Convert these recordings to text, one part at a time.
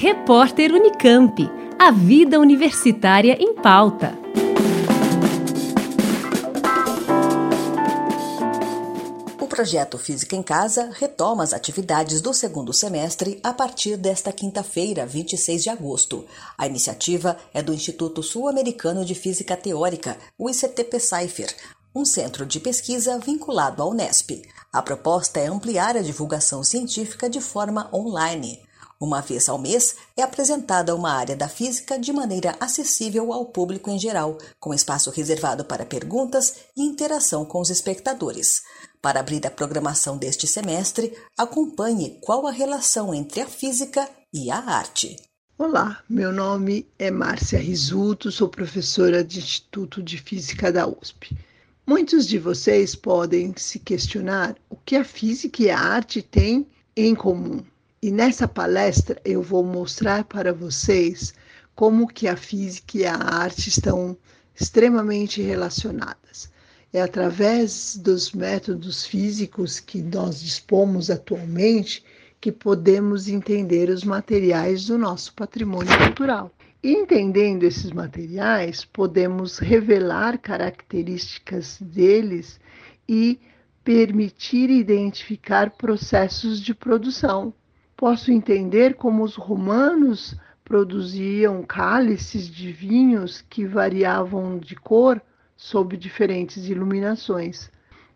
Repórter Unicamp. A vida universitária em pauta. O projeto Física em Casa retoma as atividades do segundo semestre a partir desta quinta-feira, 26 de agosto. A iniciativa é do Instituto Sul-Americano de Física Teórica, o ICTP-Cypher, um centro de pesquisa vinculado à Unesp. A proposta é ampliar a divulgação científica de forma online. Uma vez ao mês é apresentada uma área da física de maneira acessível ao público em geral, com espaço reservado para perguntas e interação com os espectadores. Para abrir a programação deste semestre, acompanhe qual a relação entre a física e a arte. Olá, meu nome é Márcia Risuto, sou professora de Instituto de Física da USP. Muitos de vocês podem se questionar o que a física e a arte têm em comum. E nessa palestra eu vou mostrar para vocês como que a física e a arte estão extremamente relacionadas. É através dos métodos físicos que nós dispomos atualmente que podemos entender os materiais do nosso patrimônio cultural. Entendendo esses materiais, podemos revelar características deles e permitir identificar processos de produção. Posso entender como os romanos produziam cálices de vinhos que variavam de cor sob diferentes iluminações.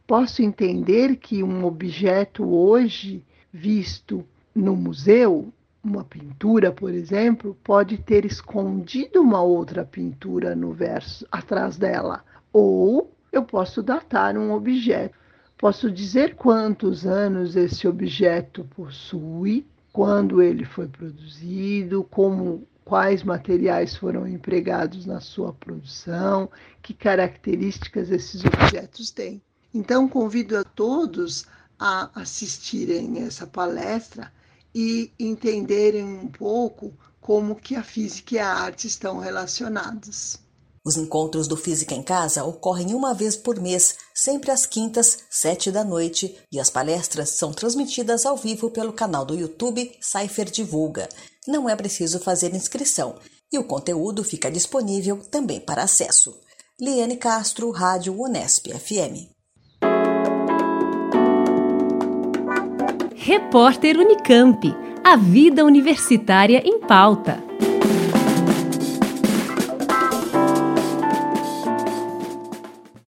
Posso entender que um objeto hoje visto no museu uma pintura, por exemplo, pode ter escondido uma outra pintura no verso atrás dela. Ou eu posso datar um objeto. Posso dizer quantos anos esse objeto possui, quando ele foi produzido, como quais materiais foram empregados na sua produção, que características esses objetos têm. Então convido a todos a assistirem essa palestra e entenderem um pouco como que a física e a arte estão relacionadas. Os encontros do Física em Casa ocorrem uma vez por mês, sempre às quintas, sete da noite, e as palestras são transmitidas ao vivo pelo canal do YouTube Cypher Divulga. Não é preciso fazer inscrição e o conteúdo fica disponível também para acesso. Liane Castro, Rádio Unesp FM. Repórter Unicamp. A vida universitária em pauta.